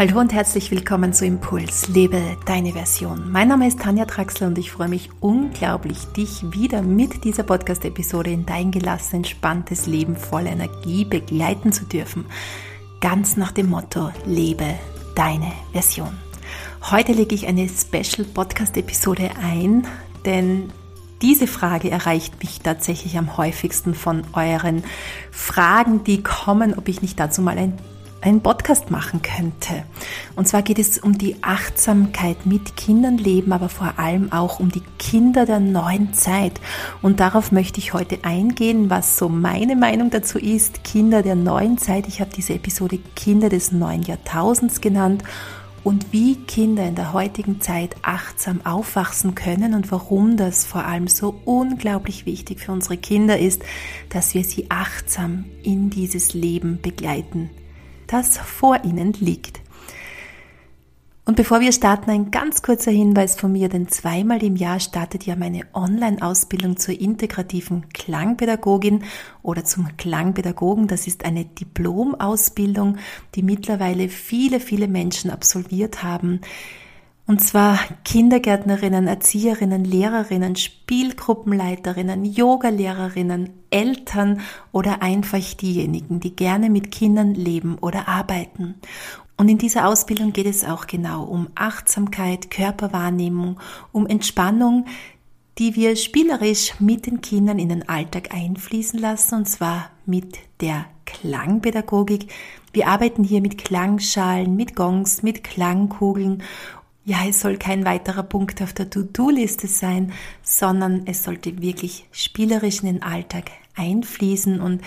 Hallo und herzlich willkommen zu Impuls, lebe deine Version. Mein Name ist Tanja Traxler und ich freue mich unglaublich, dich wieder mit dieser Podcast-Episode in dein gelassen, entspanntes Leben voller Energie begleiten zu dürfen. Ganz nach dem Motto, lebe deine Version. Heute lege ich eine Special Podcast-Episode ein, denn diese Frage erreicht mich tatsächlich am häufigsten von euren Fragen, die kommen, ob ich nicht dazu mal ein einen Podcast machen könnte. Und zwar geht es um die Achtsamkeit mit Kindern leben, aber vor allem auch um die Kinder der neuen Zeit. Und darauf möchte ich heute eingehen, was so meine Meinung dazu ist. Kinder der neuen Zeit. Ich habe diese Episode Kinder des neuen Jahrtausends genannt und wie Kinder in der heutigen Zeit achtsam aufwachsen können und warum das vor allem so unglaublich wichtig für unsere Kinder ist, dass wir sie achtsam in dieses Leben begleiten das vor Ihnen liegt. Und bevor wir starten, ein ganz kurzer Hinweis von mir, denn zweimal im Jahr startet ja meine Online-Ausbildung zur integrativen Klangpädagogin oder zum Klangpädagogen. Das ist eine Diplomausbildung, die mittlerweile viele, viele Menschen absolviert haben. Und zwar Kindergärtnerinnen, Erzieherinnen, Lehrerinnen, Spielgruppenleiterinnen, Yogalehrerinnen, Eltern oder einfach diejenigen, die gerne mit Kindern leben oder arbeiten. Und in dieser Ausbildung geht es auch genau um Achtsamkeit, Körperwahrnehmung, um Entspannung, die wir spielerisch mit den Kindern in den Alltag einfließen lassen, und zwar mit der Klangpädagogik. Wir arbeiten hier mit Klangschalen, mit Gongs, mit Klangkugeln ja, es soll kein weiterer Punkt auf der To-Do-Liste sein, sondern es sollte wirklich spielerisch in den Alltag einfließen und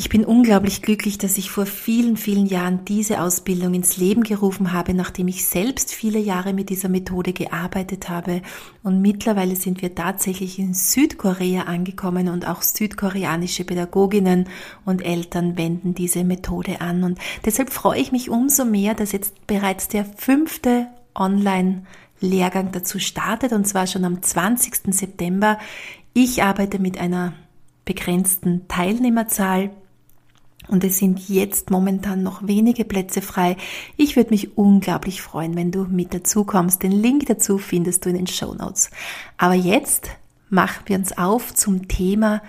ich bin unglaublich glücklich, dass ich vor vielen, vielen Jahren diese Ausbildung ins Leben gerufen habe, nachdem ich selbst viele Jahre mit dieser Methode gearbeitet habe. Und mittlerweile sind wir tatsächlich in Südkorea angekommen und auch südkoreanische Pädagoginnen und Eltern wenden diese Methode an. Und deshalb freue ich mich umso mehr, dass jetzt bereits der fünfte Online Lehrgang dazu startet und zwar schon am 20. September. Ich arbeite mit einer begrenzten Teilnehmerzahl und es sind jetzt momentan noch wenige Plätze frei. Ich würde mich unglaublich freuen, wenn du mit dazu kommst. Den Link dazu findest du in den Show Notes. Aber jetzt machen wir uns auf zum Thema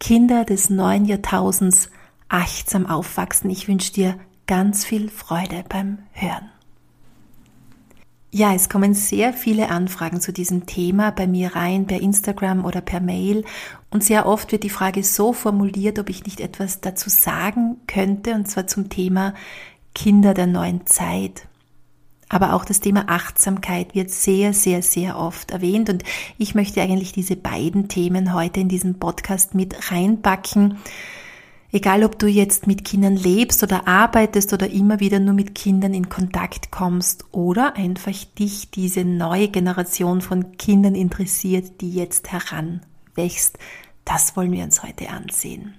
Kinder des neuen Jahrtausends achtsam aufwachsen. Ich wünsche dir ganz viel Freude beim Hören. Ja, es kommen sehr viele Anfragen zu diesem Thema bei mir rein, per Instagram oder per Mail. Und sehr oft wird die Frage so formuliert, ob ich nicht etwas dazu sagen könnte, und zwar zum Thema Kinder der neuen Zeit. Aber auch das Thema Achtsamkeit wird sehr, sehr, sehr oft erwähnt. Und ich möchte eigentlich diese beiden Themen heute in diesen Podcast mit reinpacken Egal, ob du jetzt mit Kindern lebst oder arbeitest oder immer wieder nur mit Kindern in Kontakt kommst oder einfach dich diese neue Generation von Kindern interessiert, die jetzt heranwächst, das wollen wir uns heute ansehen.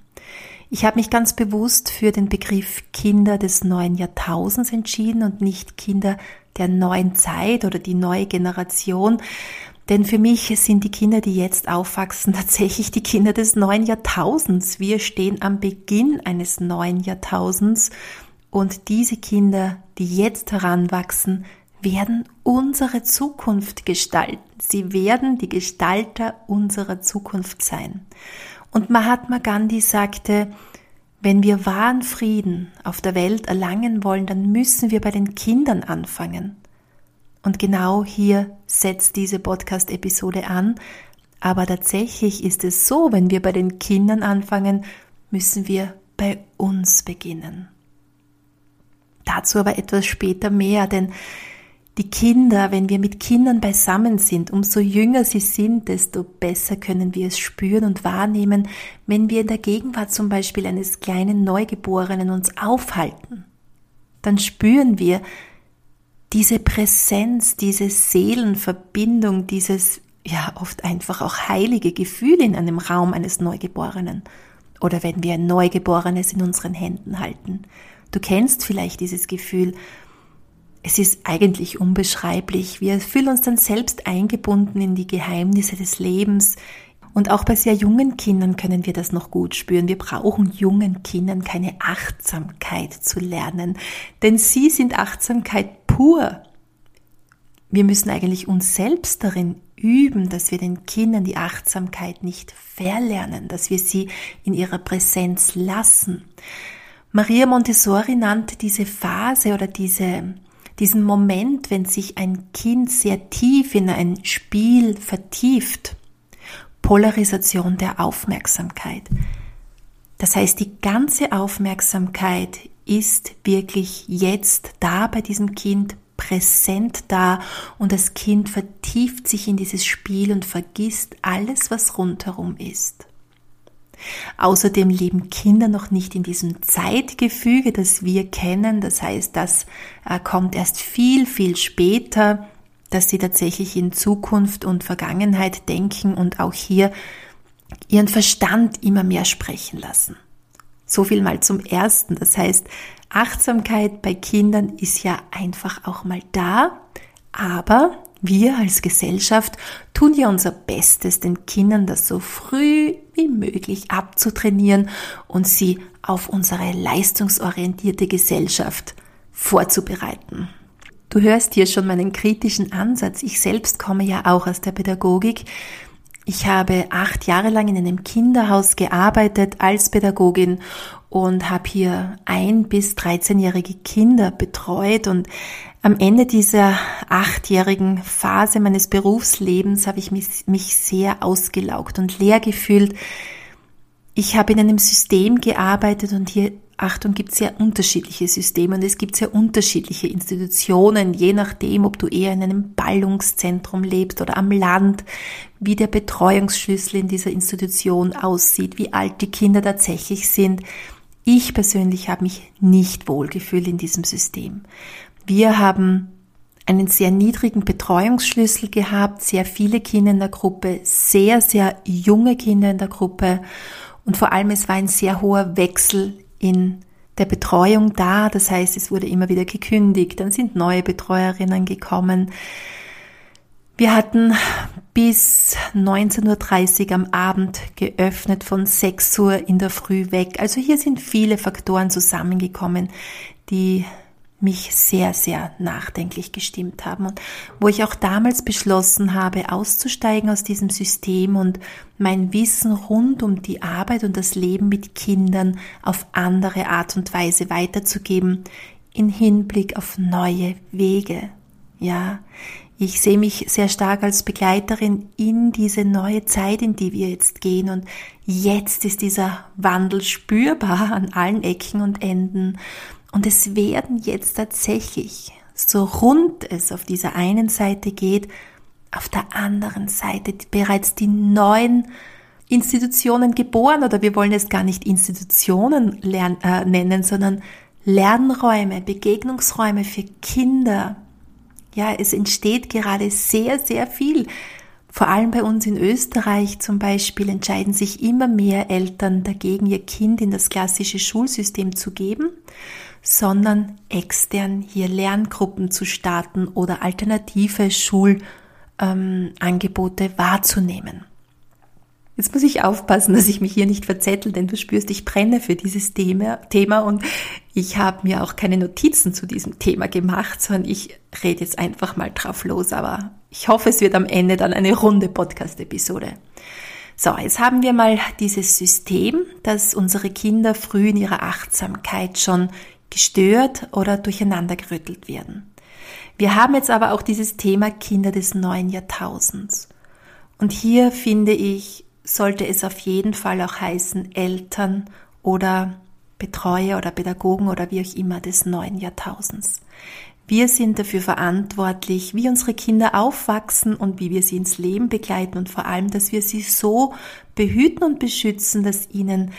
Ich habe mich ganz bewusst für den Begriff Kinder des neuen Jahrtausends entschieden und nicht Kinder der neuen Zeit oder die neue Generation, denn für mich sind die Kinder, die jetzt aufwachsen, tatsächlich die Kinder des neuen Jahrtausends. Wir stehen am Beginn eines neuen Jahrtausends und diese Kinder, die jetzt heranwachsen, werden unsere Zukunft gestalten. Sie werden die Gestalter unserer Zukunft sein. Und Mahatma Gandhi sagte, wenn wir wahren Frieden auf der Welt erlangen wollen, dann müssen wir bei den Kindern anfangen. Und genau hier setzt diese Podcast-Episode an. Aber tatsächlich ist es so, wenn wir bei den Kindern anfangen, müssen wir bei uns beginnen. Dazu aber etwas später mehr, denn die Kinder, wenn wir mit Kindern beisammen sind, umso jünger sie sind, desto besser können wir es spüren und wahrnehmen, wenn wir in der Gegenwart zum Beispiel eines kleinen Neugeborenen uns aufhalten. Dann spüren wir, diese Präsenz, diese Seelenverbindung, dieses ja oft einfach auch heilige Gefühl in einem Raum eines Neugeborenen oder wenn wir ein Neugeborenes in unseren Händen halten. Du kennst vielleicht dieses Gefühl. Es ist eigentlich unbeschreiblich. Wir fühlen uns dann selbst eingebunden in die Geheimnisse des Lebens Und auch bei sehr jungen Kindern können wir das noch gut spüren. Wir brauchen jungen Kindern keine Achtsamkeit zu lernen, denn sie sind Achtsamkeit pur. Wir müssen eigentlich uns selbst darin üben, dass wir den Kindern die Achtsamkeit nicht verlernen, dass wir sie in ihrer Präsenz lassen. Maria Montessori nannte diese Phase oder diese, diesen Moment, wenn sich ein Kind sehr tief in ein Spiel vertieft, Polarisation der Aufmerksamkeit. Das heißt, die ganze Aufmerksamkeit ist wirklich jetzt da bei diesem Kind präsent da und das Kind vertieft sich in dieses Spiel und vergisst alles, was rundherum ist. Außerdem leben Kinder noch nicht in diesem Zeitgefüge, das wir kennen. Das heißt, das äh, kommt erst viel, viel später dass sie tatsächlich in Zukunft und Vergangenheit denken und auch hier ihren Verstand immer mehr sprechen lassen. So viel mal zum ersten. Das heißt, Achtsamkeit bei Kindern ist ja einfach auch mal da, aber wir als Gesellschaft tun ja unser Bestes, den Kindern das so früh wie möglich abzutrainieren und sie auf unsere leistungsorientierte Gesellschaft vorzubereiten. Du hörst hier schon meinen kritischen Ansatz. Ich selbst komme ja auch aus der Pädagogik. Ich habe acht Jahre lang in einem Kinderhaus gearbeitet als Pädagogin und habe hier ein bis 13-jährige Kinder betreut und am Ende dieser achtjährigen Phase meines Berufslebens habe ich mich, mich sehr ausgelaugt und leer gefühlt. Ich habe in einem System gearbeitet und hier Achtung, gibt sehr unterschiedliche Systeme und es gibt sehr unterschiedliche Institutionen, je nachdem, ob du eher in einem Ballungszentrum lebst oder am Land, wie der Betreuungsschlüssel in dieser Institution aussieht, wie alt die Kinder tatsächlich sind. Ich persönlich habe mich nicht wohlgefühlt in diesem System. Wir haben einen sehr niedrigen Betreuungsschlüssel gehabt, sehr viele Kinder in der Gruppe, sehr, sehr junge Kinder in der Gruppe und vor allem es war ein sehr hoher Wechsel in der Betreuung da. Das heißt, es wurde immer wieder gekündigt, dann sind neue Betreuerinnen gekommen. Wir hatten bis 19.30 Uhr am Abend geöffnet, von 6 Uhr in der Früh weg. Also hier sind viele Faktoren zusammengekommen, die mich sehr, sehr nachdenklich gestimmt haben und wo ich auch damals beschlossen habe, auszusteigen aus diesem System und mein Wissen rund um die Arbeit und das Leben mit Kindern auf andere Art und Weise weiterzugeben, in Hinblick auf neue Wege. Ja, ich sehe mich sehr stark als Begleiterin in diese neue Zeit, in die wir jetzt gehen. Und jetzt ist dieser Wandel spürbar an allen Ecken und Enden. Und es werden jetzt tatsächlich, so rund es auf dieser einen Seite geht, auf der anderen Seite bereits die neuen Institutionen geboren oder wir wollen es gar nicht Institutionen lern, äh, nennen, sondern Lernräume, Begegnungsräume für Kinder. Ja, es entsteht gerade sehr, sehr viel. Vor allem bei uns in Österreich zum Beispiel entscheiden sich immer mehr Eltern dagegen, ihr Kind in das klassische Schulsystem zu geben sondern extern hier Lerngruppen zu starten oder alternative Schulangebote ähm, wahrzunehmen. Jetzt muss ich aufpassen, dass ich mich hier nicht verzettel, denn du spürst, ich brenne für dieses Thema, Thema und ich habe mir auch keine Notizen zu diesem Thema gemacht, sondern ich rede jetzt einfach mal drauf los, aber ich hoffe, es wird am Ende dann eine runde Podcast-Episode. So, jetzt haben wir mal dieses System, dass unsere Kinder früh in ihrer Achtsamkeit schon gestört oder durcheinandergerüttelt werden. Wir haben jetzt aber auch dieses Thema Kinder des neuen Jahrtausends. Und hier finde ich, sollte es auf jeden Fall auch heißen Eltern oder Betreuer oder Pädagogen oder wie auch immer des neuen Jahrtausends. Wir sind dafür verantwortlich, wie unsere Kinder aufwachsen und wie wir sie ins Leben begleiten und vor allem, dass wir sie so behüten und beschützen, dass ihnen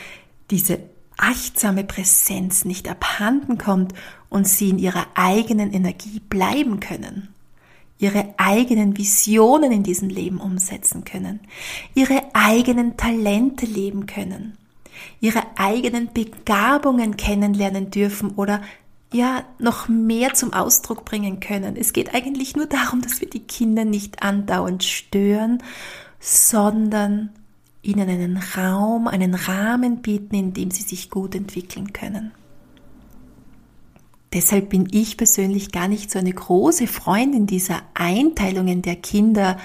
diese achtsame Präsenz nicht abhanden kommt und sie in ihrer eigenen Energie bleiben können, ihre eigenen Visionen in diesem Leben umsetzen können, ihre eigenen Talente leben können, ihre eigenen Begabungen kennenlernen dürfen oder ja noch mehr zum Ausdruck bringen können. Es geht eigentlich nur darum, dass wir die Kinder nicht andauernd stören, sondern ihnen einen Raum, einen Rahmen bieten, in dem sie sich gut entwickeln können. Deshalb bin ich persönlich gar nicht so eine große Freundin dieser Einteilungen der Kinder,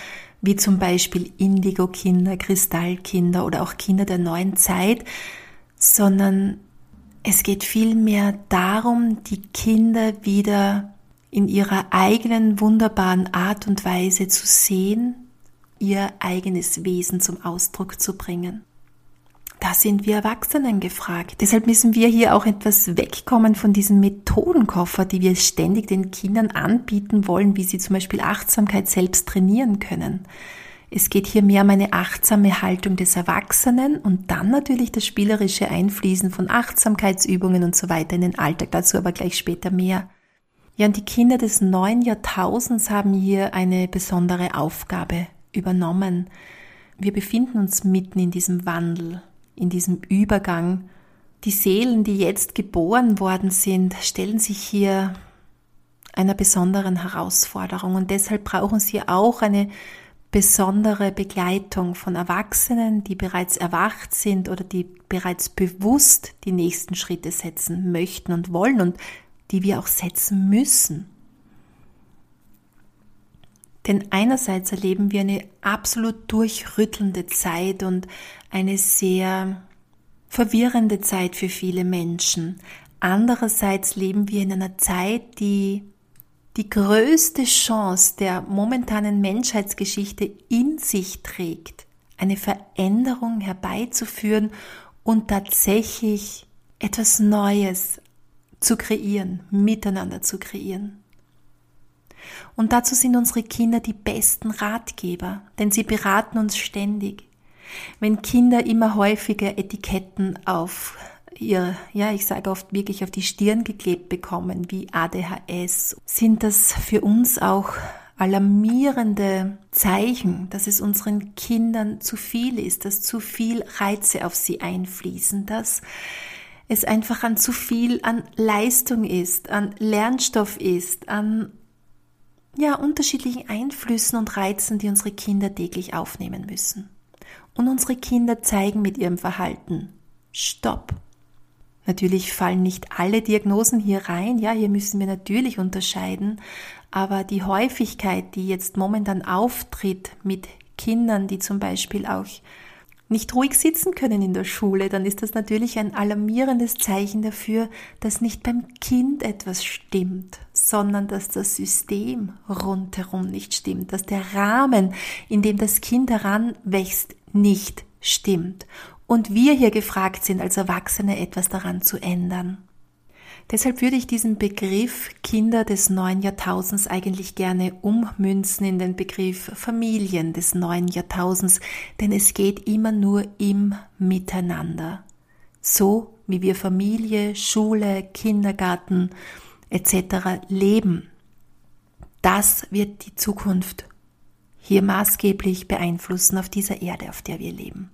wie zum Beispiel Indigo-Kinder, Kristallkinder oder auch Kinder der neuen Zeit, sondern es geht vielmehr darum, die Kinder wieder in ihrer eigenen wunderbaren Art und Weise zu sehen, ihr eigenes Wesen zum Ausdruck zu bringen. Da sind wir Erwachsenen gefragt. Deshalb müssen wir hier auch etwas wegkommen von diesem Methodenkoffer, die wir ständig den Kindern anbieten wollen, wie sie zum Beispiel Achtsamkeit selbst trainieren können. Es geht hier mehr um eine achtsame Haltung des Erwachsenen und dann natürlich das spielerische Einfließen von Achtsamkeitsübungen und so weiter in den Alltag. Dazu aber gleich später mehr. Ja, und die Kinder des neuen Jahrtausends haben hier eine besondere Aufgabe übernommen. Wir befinden uns mitten in diesem Wandel in diesem Übergang. Die Seelen, die jetzt geboren worden sind, stellen sich hier einer besonderen Herausforderung und deshalb brauchen sie auch eine besondere Begleitung von Erwachsenen, die bereits erwacht sind oder die bereits bewusst die nächsten Schritte setzen möchten und wollen und die wir auch setzen müssen. Denn einerseits erleben wir eine absolut durchrüttelnde Zeit und eine sehr verwirrende Zeit für viele Menschen. Andererseits leben wir in einer Zeit, die die größte Chance der momentanen Menschheitsgeschichte in sich trägt, eine Veränderung herbeizuführen und tatsächlich etwas Neues zu kreieren, miteinander zu kreieren. Und dazu sind unsere Kinder die besten Ratgeber, denn sie beraten uns ständig. Wenn Kinder immer häufiger Etiketten auf ihr, ja, ich sage oft wirklich auf die Stirn geklebt bekommen, wie ADHS, sind das für uns auch alarmierende Zeichen, dass es unseren Kindern zu viel ist, dass zu viel Reize auf sie einfließen, dass es einfach an zu viel an Leistung ist, an Lernstoff ist, an ja, unterschiedlichen Einflüssen und Reizen, die unsere Kinder täglich aufnehmen müssen. Und unsere Kinder zeigen mit ihrem Verhalten Stopp. Natürlich fallen nicht alle Diagnosen hier rein, ja, hier müssen wir natürlich unterscheiden, aber die Häufigkeit, die jetzt momentan auftritt mit Kindern, die zum Beispiel auch nicht ruhig sitzen können in der Schule, dann ist das natürlich ein alarmierendes Zeichen dafür, dass nicht beim Kind etwas stimmt, sondern dass das System rundherum nicht stimmt, dass der Rahmen, in dem das Kind heranwächst, nicht stimmt. Und wir hier gefragt sind, als Erwachsene etwas daran zu ändern. Deshalb würde ich diesen Begriff Kinder des neuen Jahrtausends eigentlich gerne ummünzen in den Begriff Familien des neuen Jahrtausends, denn es geht immer nur im Miteinander. So wie wir Familie, Schule, Kindergarten etc. leben. Das wird die Zukunft hier maßgeblich beeinflussen auf dieser Erde, auf der wir leben.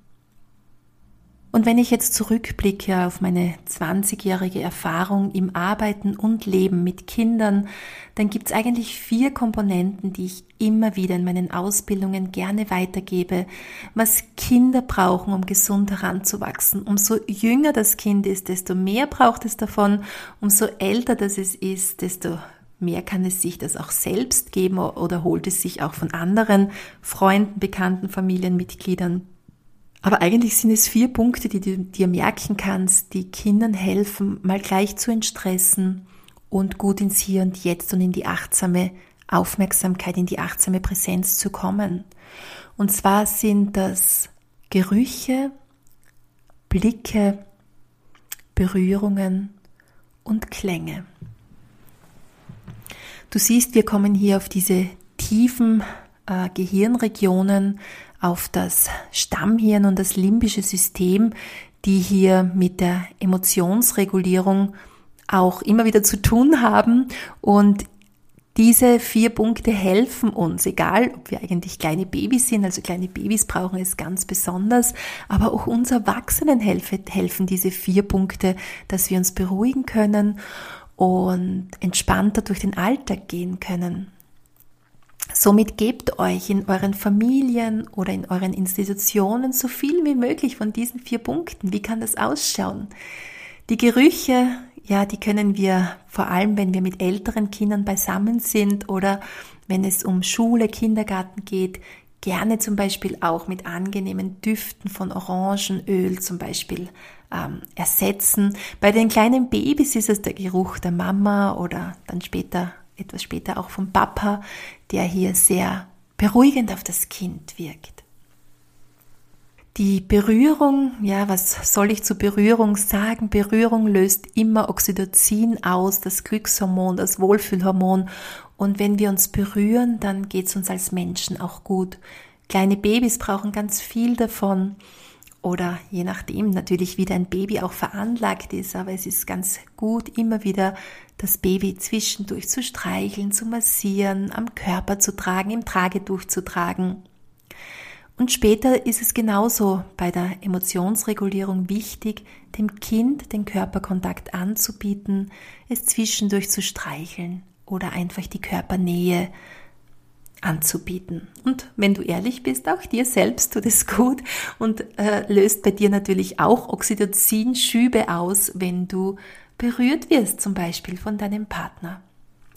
Und wenn ich jetzt zurückblicke auf meine 20-jährige Erfahrung im Arbeiten und Leben mit Kindern, dann gibt es eigentlich vier Komponenten, die ich immer wieder in meinen Ausbildungen gerne weitergebe, was Kinder brauchen, um gesund heranzuwachsen. Umso jünger das Kind ist, desto mehr braucht es davon, umso älter das es ist, desto mehr kann es sich das auch selbst geben oder holt es sich auch von anderen Freunden, Bekannten, Familienmitgliedern. Aber eigentlich sind es vier Punkte, die du dir merken kannst, die Kindern helfen, mal gleich zu entstressen und gut ins Hier und Jetzt und in die achtsame Aufmerksamkeit, in die achtsame Präsenz zu kommen. Und zwar sind das Gerüche, Blicke, Berührungen und Klänge. Du siehst, wir kommen hier auf diese tiefen äh, Gehirnregionen, auf das Stammhirn und das limbische System, die hier mit der Emotionsregulierung auch immer wieder zu tun haben und diese vier Punkte helfen uns, egal ob wir eigentlich kleine Babys sind, also kleine Babys brauchen es ganz besonders, aber auch uns Erwachsenen helfen, helfen diese vier Punkte, dass wir uns beruhigen können und entspannter durch den Alltag gehen können. Somit gebt euch in euren Familien oder in euren Institutionen so viel wie möglich von diesen vier Punkten. Wie kann das ausschauen? Die Gerüche, ja, die können wir vor allem, wenn wir mit älteren Kindern beisammen sind oder wenn es um Schule, Kindergarten geht, gerne zum Beispiel auch mit angenehmen Düften von Orangenöl zum Beispiel ähm, ersetzen. Bei den kleinen Babys ist es der Geruch der Mama oder dann später, etwas später auch vom Papa, der hier sehr beruhigend auf das Kind wirkt. Die Berührung, ja, was soll ich zu Berührung sagen? Berührung löst immer Oxytocin aus, das Glückshormon, das Wohlfühlhormon. Und wenn wir uns berühren, dann geht es uns als Menschen auch gut. Kleine Babys brauchen ganz viel davon oder je nachdem natürlich, wie dein Baby auch veranlagt ist, aber es ist ganz gut, immer wieder das Baby zwischendurch zu streicheln, zu massieren, am Körper zu tragen, im Tragetuch zu tragen. Und später ist es genauso bei der Emotionsregulierung wichtig, dem Kind den Körperkontakt anzubieten, es zwischendurch zu streicheln oder einfach die Körpernähe anzubieten. Und wenn du ehrlich bist, auch dir selbst tut es gut und äh, löst bei dir natürlich auch Oxytocin-Schübe aus, wenn du berührt wirst, zum Beispiel von deinem Partner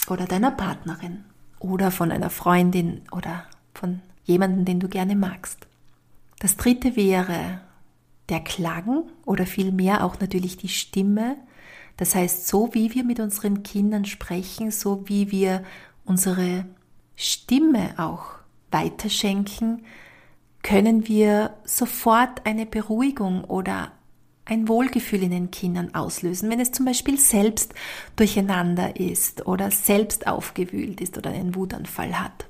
oder deiner Partnerin oder von einer Freundin oder von jemandem, den du gerne magst. Das dritte wäre der Klang oder vielmehr auch natürlich die Stimme. Das heißt, so wie wir mit unseren Kindern sprechen, so wie wir unsere Stimme auch weiterschenken, können wir sofort eine Beruhigung oder ein Wohlgefühl in den Kindern auslösen, wenn es zum Beispiel selbst durcheinander ist oder selbst aufgewühlt ist oder einen Wutanfall hat.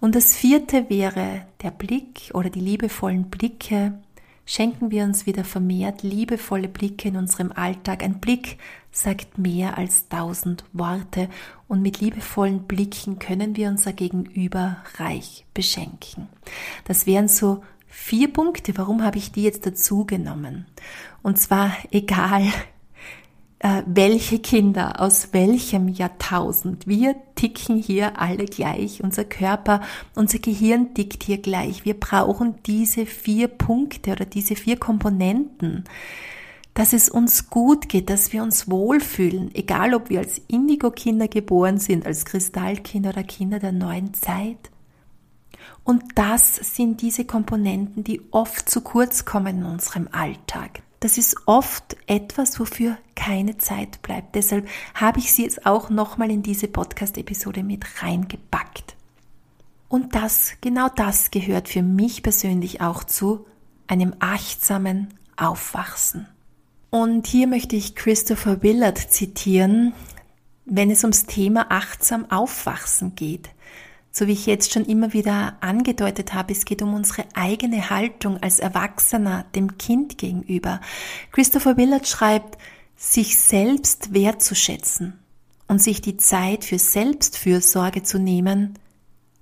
Und das vierte wäre der Blick oder die liebevollen Blicke, schenken wir uns wieder vermehrt liebevolle Blicke in unserem Alltag. Ein Blick sagt mehr als tausend Worte und mit liebevollen Blicken können wir unser Gegenüber reich beschenken. Das wären so vier Punkte. Warum habe ich die jetzt dazu genommen? Und zwar egal, äh, welche Kinder aus welchem Jahrtausend. Wir ticken hier alle gleich. Unser Körper, unser Gehirn tickt hier gleich. Wir brauchen diese vier Punkte oder diese vier Komponenten, dass es uns gut geht, dass wir uns wohlfühlen, egal ob wir als Indigo-Kinder geboren sind, als Kristallkinder oder Kinder der neuen Zeit. Und das sind diese Komponenten, die oft zu kurz kommen in unserem Alltag das ist oft etwas, wofür keine Zeit bleibt. Deshalb habe ich sie jetzt auch nochmal in diese Podcast-Episode mit reingepackt. Und das, genau das gehört für mich persönlich auch zu einem achtsamen Aufwachsen. Und hier möchte ich Christopher Willard zitieren, wenn es ums Thema achtsam Aufwachsen geht. So wie ich jetzt schon immer wieder angedeutet habe, es geht um unsere eigene Haltung als Erwachsener dem Kind gegenüber. Christopher Willard schreibt, sich selbst wertzuschätzen und sich die Zeit für Selbstfürsorge zu nehmen,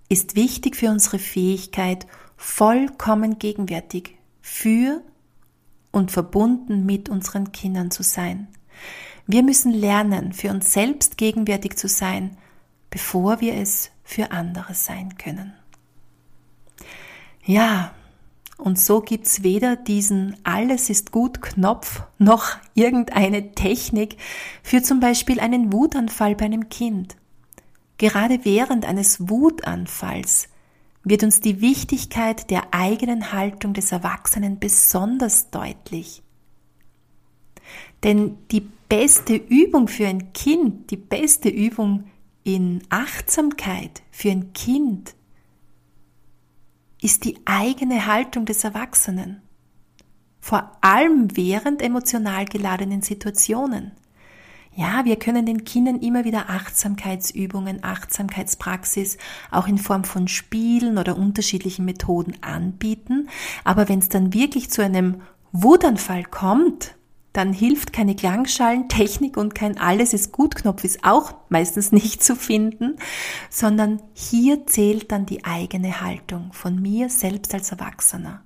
ist wichtig für unsere Fähigkeit, vollkommen gegenwärtig für und verbunden mit unseren Kindern zu sein. Wir müssen lernen, für uns selbst gegenwärtig zu sein, bevor wir es für andere sein können. Ja, und so gibt's weder diesen Alles ist gut Knopf noch irgendeine Technik für zum Beispiel einen Wutanfall bei einem Kind. Gerade während eines Wutanfalls wird uns die Wichtigkeit der eigenen Haltung des Erwachsenen besonders deutlich. Denn die beste Übung für ein Kind, die beste Übung in Achtsamkeit für ein Kind ist die eigene Haltung des Erwachsenen. Vor allem während emotional geladenen Situationen. Ja, wir können den Kindern immer wieder Achtsamkeitsübungen, Achtsamkeitspraxis auch in Form von Spielen oder unterschiedlichen Methoden anbieten. Aber wenn es dann wirklich zu einem Wutanfall kommt, dann hilft keine Klangschalentechnik und kein Alles ist gut Knopf ist auch meistens nicht zu finden, sondern hier zählt dann die eigene Haltung von mir selbst als Erwachsener.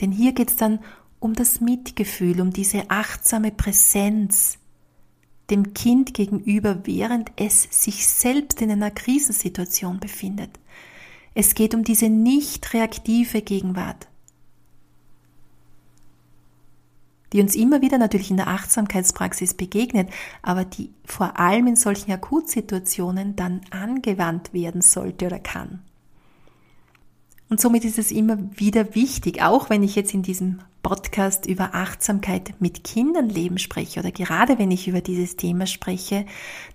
Denn hier geht es dann um das Mitgefühl, um diese achtsame Präsenz, dem Kind gegenüber, während es sich selbst in einer Krisensituation befindet. Es geht um diese nicht reaktive Gegenwart, die uns immer wieder natürlich in der Achtsamkeitspraxis begegnet, aber die vor allem in solchen Akutsituationen dann angewandt werden sollte oder kann. Und somit ist es immer wieder wichtig, auch wenn ich jetzt in diesem Podcast über Achtsamkeit mit Kindern leben spreche oder gerade wenn ich über dieses Thema spreche,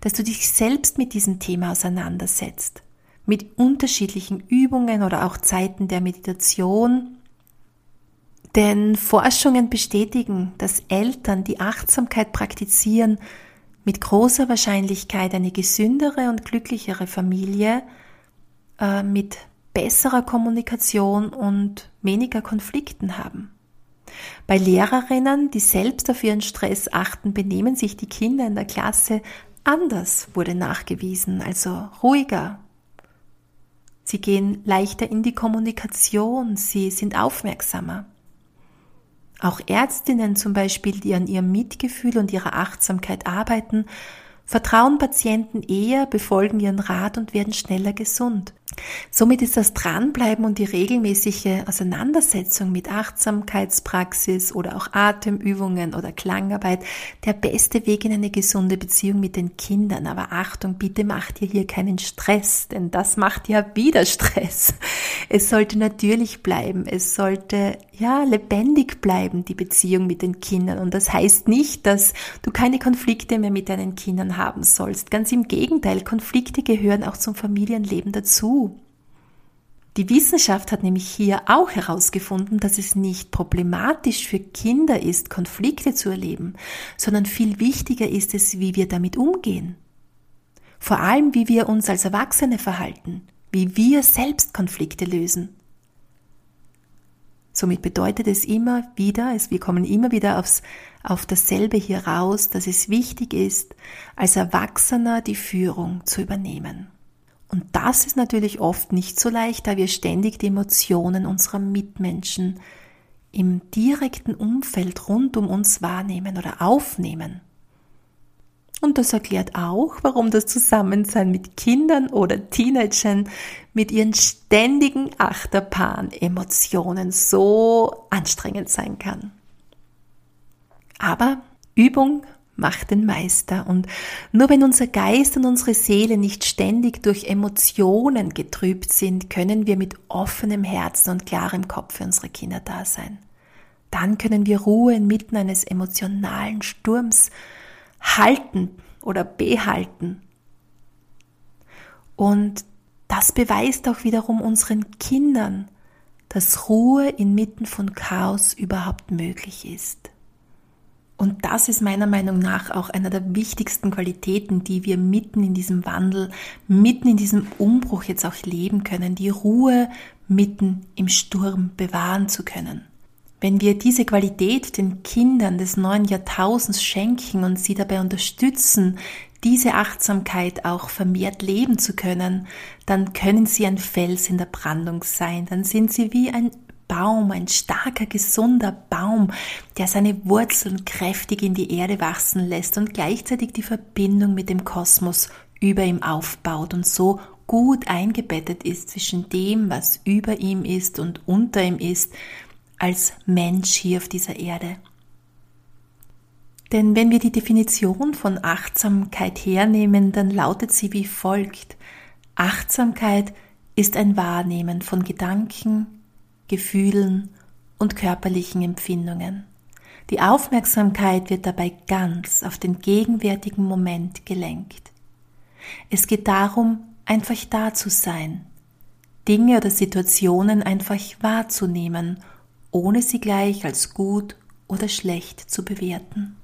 dass du dich selbst mit diesem Thema auseinandersetzt. Mit unterschiedlichen Übungen oder auch Zeiten der Meditation. Denn Forschungen bestätigen, dass Eltern, die Achtsamkeit praktizieren, mit großer Wahrscheinlichkeit eine gesündere und glücklichere Familie äh, mit besserer Kommunikation und weniger Konflikten haben. Bei Lehrerinnen, die selbst auf ihren Stress achten, benehmen sich die Kinder in der Klasse anders, wurde nachgewiesen, also ruhiger. Sie gehen leichter in die Kommunikation, sie sind aufmerksamer. Auch Ärztinnen zum Beispiel, die an ihrem Mitgefühl und ihrer Achtsamkeit arbeiten, vertrauen Patienten eher, befolgen ihren Rat und werden schneller gesund. Somit ist das Dranbleiben und die regelmäßige Auseinandersetzung mit Achtsamkeitspraxis oder auch Atemübungen oder Klangarbeit der beste Weg in eine gesunde Beziehung mit den Kindern. Aber Achtung, bitte macht ihr hier keinen Stress, denn das macht ja wieder Stress. Es sollte natürlich bleiben. Es sollte, ja, lebendig bleiben, die Beziehung mit den Kindern. Und das heißt nicht, dass du keine Konflikte mehr mit deinen Kindern haben sollst. Ganz im Gegenteil, Konflikte gehören auch zum Familienleben dazu. Die Wissenschaft hat nämlich hier auch herausgefunden, dass es nicht problematisch für Kinder ist, Konflikte zu erleben, sondern viel wichtiger ist es, wie wir damit umgehen. Vor allem, wie wir uns als Erwachsene verhalten, wie wir selbst Konflikte lösen. Somit bedeutet es immer wieder, wir kommen immer wieder aufs, auf dasselbe hier raus, dass es wichtig ist, als Erwachsener die Führung zu übernehmen. Und das ist natürlich oft nicht so leicht, da wir ständig die Emotionen unserer Mitmenschen im direkten Umfeld rund um uns wahrnehmen oder aufnehmen. Und das erklärt auch, warum das Zusammensein mit Kindern oder Teenagern mit ihren ständigen Achterbahn-Emotionen so anstrengend sein kann. Aber Übung macht den Meister. Und nur wenn unser Geist und unsere Seele nicht ständig durch Emotionen getrübt sind, können wir mit offenem Herzen und klarem Kopf für unsere Kinder da sein. Dann können wir Ruhe inmitten eines emotionalen Sturms halten oder behalten. Und das beweist auch wiederum unseren Kindern, dass Ruhe inmitten von Chaos überhaupt möglich ist. Und das ist meiner Meinung nach auch einer der wichtigsten Qualitäten, die wir mitten in diesem Wandel, mitten in diesem Umbruch jetzt auch leben können, die Ruhe mitten im Sturm bewahren zu können. Wenn wir diese Qualität den Kindern des neuen Jahrtausends schenken und sie dabei unterstützen, diese Achtsamkeit auch vermehrt leben zu können, dann können sie ein Fels in der Brandung sein, dann sind sie wie ein Baum, ein starker, gesunder Baum, der seine Wurzeln kräftig in die Erde wachsen lässt und gleichzeitig die Verbindung mit dem Kosmos über ihm aufbaut und so gut eingebettet ist zwischen dem, was über ihm ist und unter ihm ist, als Mensch hier auf dieser Erde. Denn wenn wir die Definition von Achtsamkeit hernehmen, dann lautet sie wie folgt. Achtsamkeit ist ein Wahrnehmen von Gedanken, Gefühlen und körperlichen Empfindungen. Die Aufmerksamkeit wird dabei ganz auf den gegenwärtigen Moment gelenkt. Es geht darum, einfach da zu sein, Dinge oder Situationen einfach wahrzunehmen, ohne sie gleich als gut oder schlecht zu bewerten.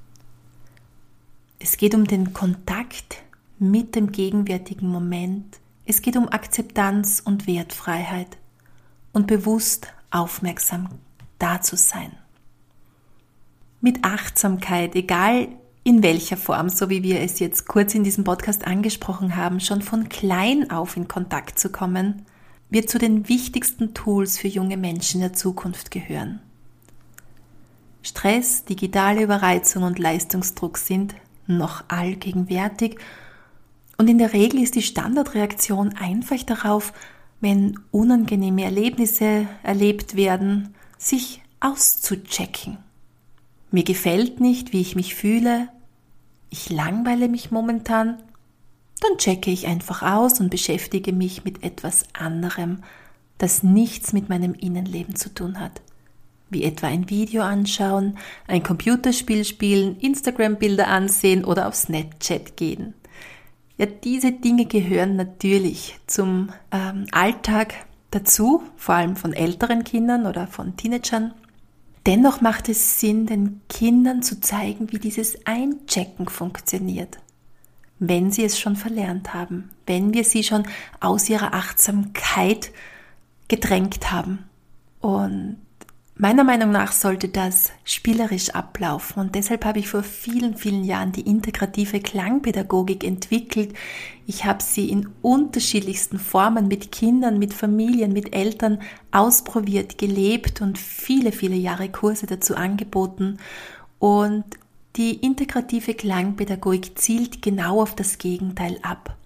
Es geht um den Kontakt mit dem gegenwärtigen Moment. Es geht um Akzeptanz und Wertfreiheit und bewusst aufmerksam da zu sein. Mit Achtsamkeit, egal in welcher Form, so wie wir es jetzt kurz in diesem Podcast angesprochen haben, schon von klein auf in Kontakt zu kommen, wird zu den wichtigsten Tools für junge Menschen der Zukunft gehören. Stress, digitale Überreizung und Leistungsdruck sind noch allgegenwärtig. Und in der Regel ist die Standardreaktion einfach darauf, wenn unangenehme Erlebnisse erlebt werden, sich auszuchecken. Mir gefällt nicht, wie ich mich fühle, ich langweile mich momentan, dann checke ich einfach aus und beschäftige mich mit etwas anderem, das nichts mit meinem Innenleben zu tun hat. Wie etwa ein Video anschauen, ein Computerspiel spielen, Instagram-Bilder ansehen oder auf Snapchat gehen. Ja, diese Dinge gehören natürlich zum ähm, Alltag dazu, vor allem von älteren Kindern oder von Teenagern. Dennoch macht es Sinn, den Kindern zu zeigen, wie dieses Einchecken funktioniert wenn sie es schon verlernt haben, wenn wir sie schon aus ihrer Achtsamkeit gedrängt haben. Und meiner Meinung nach sollte das spielerisch ablaufen und deshalb habe ich vor vielen, vielen Jahren die integrative Klangpädagogik entwickelt. Ich habe sie in unterschiedlichsten Formen mit Kindern, mit Familien, mit Eltern ausprobiert, gelebt und viele, viele Jahre Kurse dazu angeboten. Und die integrative Klangpädagogik zielt genau auf das Gegenteil ab.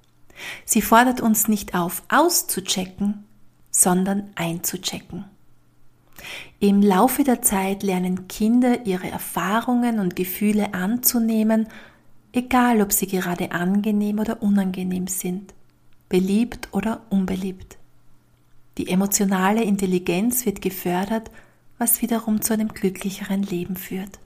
Sie fordert uns nicht auf, auszuchecken, sondern einzuchecken. Im Laufe der Zeit lernen Kinder ihre Erfahrungen und Gefühle anzunehmen, egal ob sie gerade angenehm oder unangenehm sind, beliebt oder unbeliebt. Die emotionale Intelligenz wird gefördert, was wiederum zu einem glücklicheren Leben führt.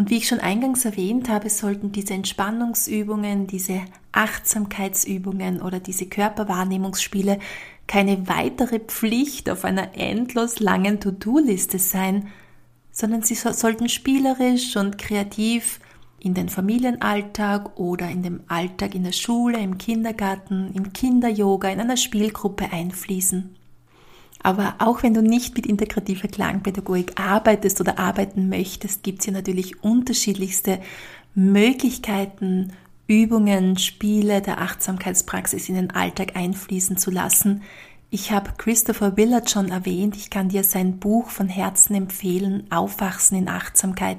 Und wie ich schon eingangs erwähnt habe, sollten diese Entspannungsübungen, diese Achtsamkeitsübungen oder diese Körperwahrnehmungsspiele keine weitere Pflicht auf einer endlos langen To-Do-Liste sein, sondern sie sollten spielerisch und kreativ in den Familienalltag oder in dem Alltag in der Schule, im Kindergarten, im Kinderyoga, in einer Spielgruppe einfließen. Aber auch wenn du nicht mit integrativer Klangpädagogik arbeitest oder arbeiten möchtest, gibt es hier natürlich unterschiedlichste Möglichkeiten, Übungen, Spiele der Achtsamkeitspraxis in den Alltag einfließen zu lassen. Ich habe Christopher Willard schon erwähnt. Ich kann dir sein Buch von Herzen empfehlen, Aufwachsen in Achtsamkeit.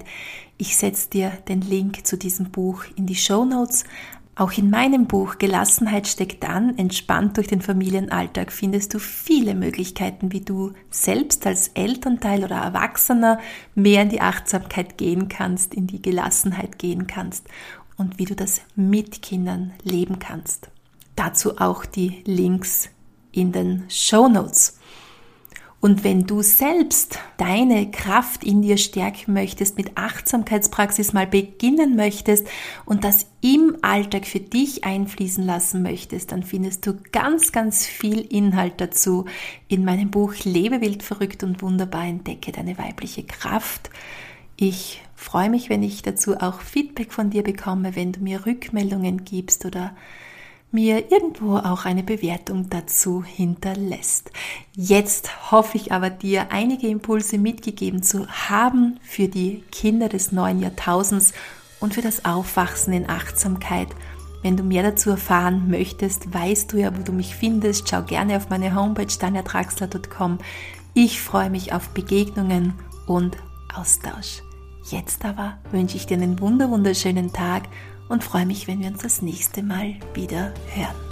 Ich setze dir den Link zu diesem Buch in die Show Notes. Auch in meinem Buch Gelassenheit steckt an, entspannt durch den Familienalltag findest du viele Möglichkeiten, wie du selbst als Elternteil oder Erwachsener mehr in die Achtsamkeit gehen kannst, in die Gelassenheit gehen kannst und wie du das mit Kindern leben kannst. Dazu auch die Links in den Show Notes. Und wenn du selbst deine Kraft in dir stärken möchtest, mit Achtsamkeitspraxis mal beginnen möchtest und das im Alltag für dich einfließen lassen möchtest, dann findest du ganz, ganz viel Inhalt dazu in meinem Buch Lebe wild, verrückt und wunderbar, entdecke deine weibliche Kraft. Ich freue mich, wenn ich dazu auch Feedback von dir bekomme, wenn du mir Rückmeldungen gibst oder mir irgendwo auch eine Bewertung dazu hinterlässt. Jetzt hoffe ich aber dir einige Impulse mitgegeben zu haben für die Kinder des neuen Jahrtausends und für das Aufwachsen in Achtsamkeit. Wenn du mehr dazu erfahren möchtest, weißt du ja, wo du mich findest. Schau gerne auf meine Homepage daniatraxler.com. Ich freue mich auf Begegnungen und Austausch. Jetzt aber wünsche ich dir einen wunderschönen Tag und freue mich, wenn wir uns das nächste Mal wieder hören.